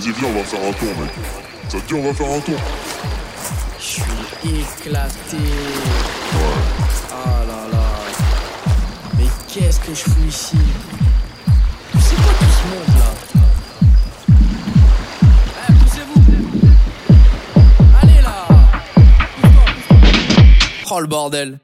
Vas-y, viens, on va faire un tour, mec. Ça te dit, on va faire un tour Je suis éclaté. Ouais. Ah là là. Mais qu'est-ce que je fous ici? C'est quoi tout ce monde là? Eh, poussez-vous Allez là Oh le bordel